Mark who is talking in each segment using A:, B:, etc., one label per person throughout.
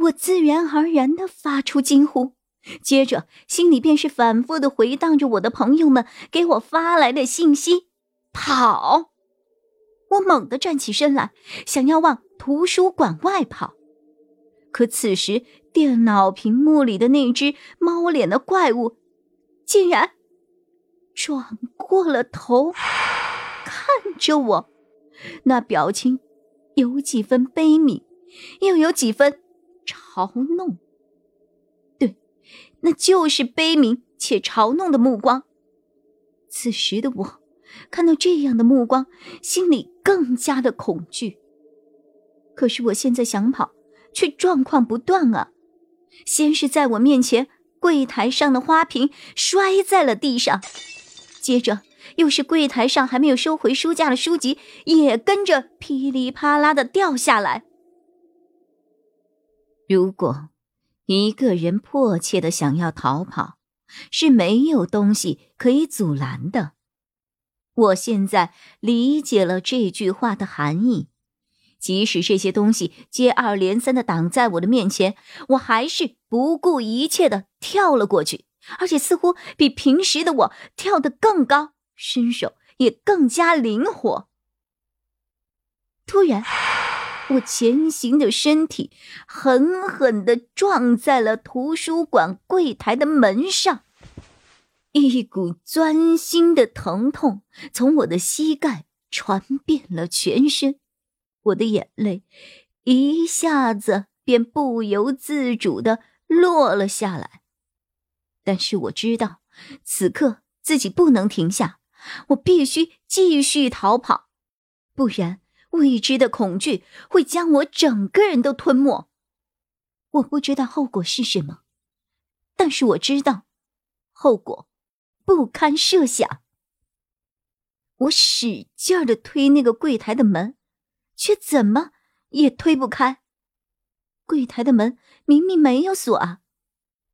A: 我自然而然的发出惊呼，接着心里便是反复的回荡着我的朋友们给我发来的信息：跑！我猛地站起身来，想要往图书馆外跑，可此时电脑屏幕里的那只猫脸的怪物，竟然转过了头，看着我，那表情有几分悲悯，又有几分……嘲弄，对，那就是悲悯且嘲弄的目光。此时的我看到这样的目光，心里更加的恐惧。可是我现在想跑，却状况不断啊！先是在我面前柜台上的花瓶摔在了地上，接着又是柜台上还没有收回书架的书籍也跟着噼里啪啦的掉下来。如果一个人迫切的想要逃跑，是没有东西可以阻拦的。我现在理解了这句话的含义。即使这些东西接二连三的挡在我的面前，我还是不顾一切的跳了过去，而且似乎比平时的我跳得更高，身手也更加灵活。突然。我前行的身体狠狠地撞在了图书馆柜台的门上，一股钻心的疼痛从我的膝盖传遍了全身，我的眼泪一下子便不由自主地落了下来。但是我知道，此刻自己不能停下，我必须继续逃跑，不然。未知的恐惧会将我整个人都吞没，我不知道后果是什么，但是我知道，后果不堪设想。我使劲儿的推那个柜台的门，却怎么也推不开。柜台的门明明没有锁啊，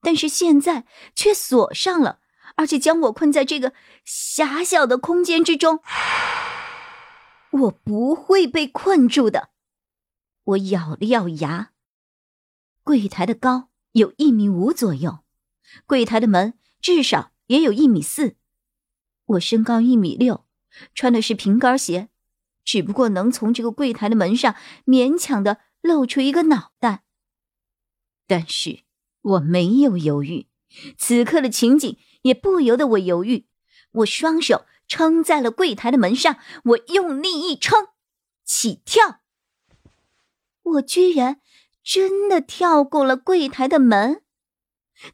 A: 但是现在却锁上了，而且将我困在这个狭小的空间之中。我不会被困住的，我咬了咬牙。柜台的高有一米五左右，柜台的门至少也有一米四。我身高一米六，穿的是平跟鞋，只不过能从这个柜台的门上勉强的露出一个脑袋。但是我没有犹豫，此刻的情景也不由得我犹豫，我双手。撑在了柜台的门上，我用力一撑，起跳。我居然真的跳过了柜台的门，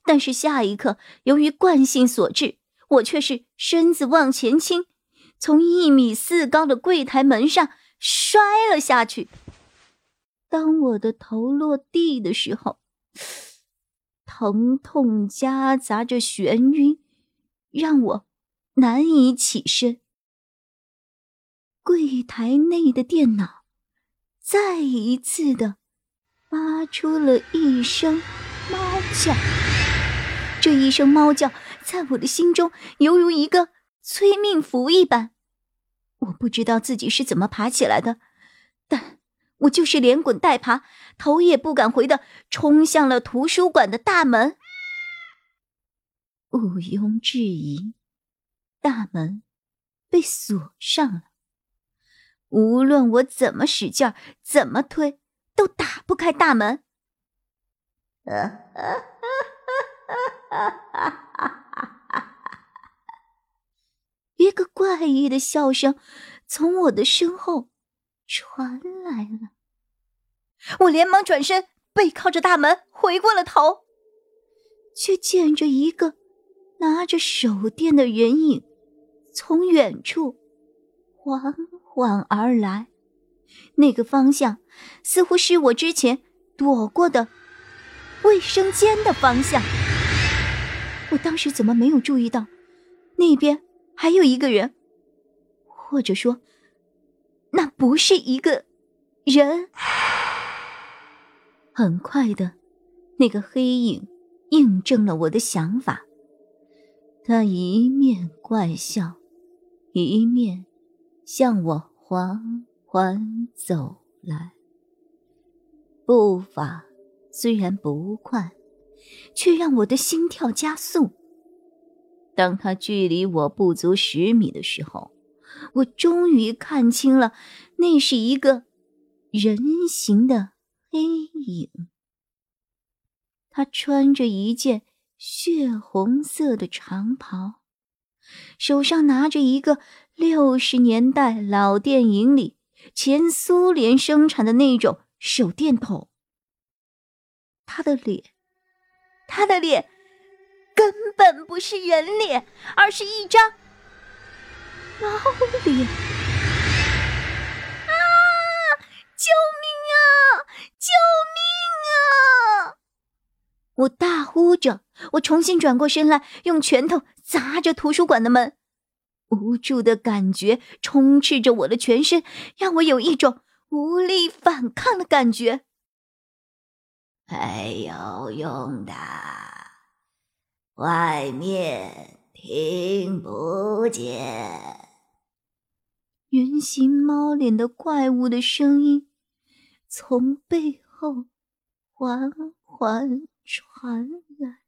A: 但是下一刻，由于惯性所致，我却是身子往前倾，从一米四高的柜台门上摔了下去。当我的头落地的时候，疼痛夹杂着眩晕，让我。难以起身。柜台内的电脑再一次的发出了一声猫叫，这一声猫叫在我的心中犹如一个催命符一般。我不知道自己是怎么爬起来的，但我就是连滚带爬，头也不敢回的冲向了图书馆的大门。毋庸置疑。大门被锁上了，无论我怎么使劲儿，怎么推，都打不开大门。一个怪异的笑声从我的身后传来了，我连忙转身，背靠着大门，回过了头，却见着一个拿着手电的人影。从远处缓缓而来，那个方向似乎是我之前躲过的卫生间的方向。我当时怎么没有注意到，那边还有一个人，或者说，那不是一个人。很快的，那个黑影印证了我的想法。他一面怪笑，一面向我缓缓走来，步伐虽然不快，却让我的心跳加速。当他距离我不足十米的时候，我终于看清了，那是一个人形的黑影。他穿着一件。血红色的长袍，手上拿着一个六十年代老电影里前苏联生产的那种手电筒。他的脸，他的脸根本不是人脸，而是一张猫脸！啊！救命啊！救命啊！我大呼着。我重新转过身来，用拳头砸着图书馆的门，无助的感觉充斥着我的全身，让我有一种无力反抗的感觉。
B: 没有用的，外面听不见。
A: 圆形猫脸的怪物的声音从背后缓缓传来。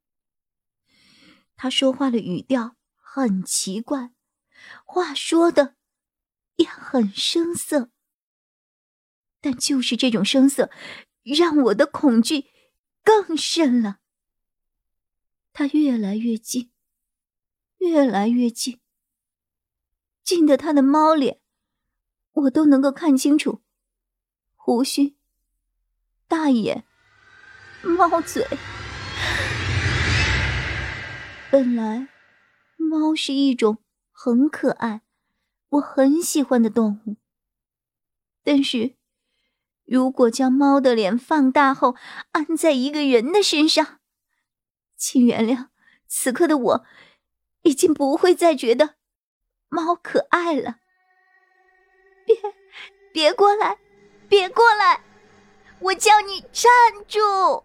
A: 他说话的语调很奇怪，话说的也很生涩。但就是这种生涩，让我的恐惧更甚了。他越来越近，越来越近，近的他的猫脸，我都能够看清楚：胡须、大眼、猫嘴。本来，猫是一种很可爱、我很喜欢的动物。但是，如果将猫的脸放大后安在一个人的身上，请原谅，此刻的我已经不会再觉得猫可爱了。别，别过来，别过来！我叫你站住！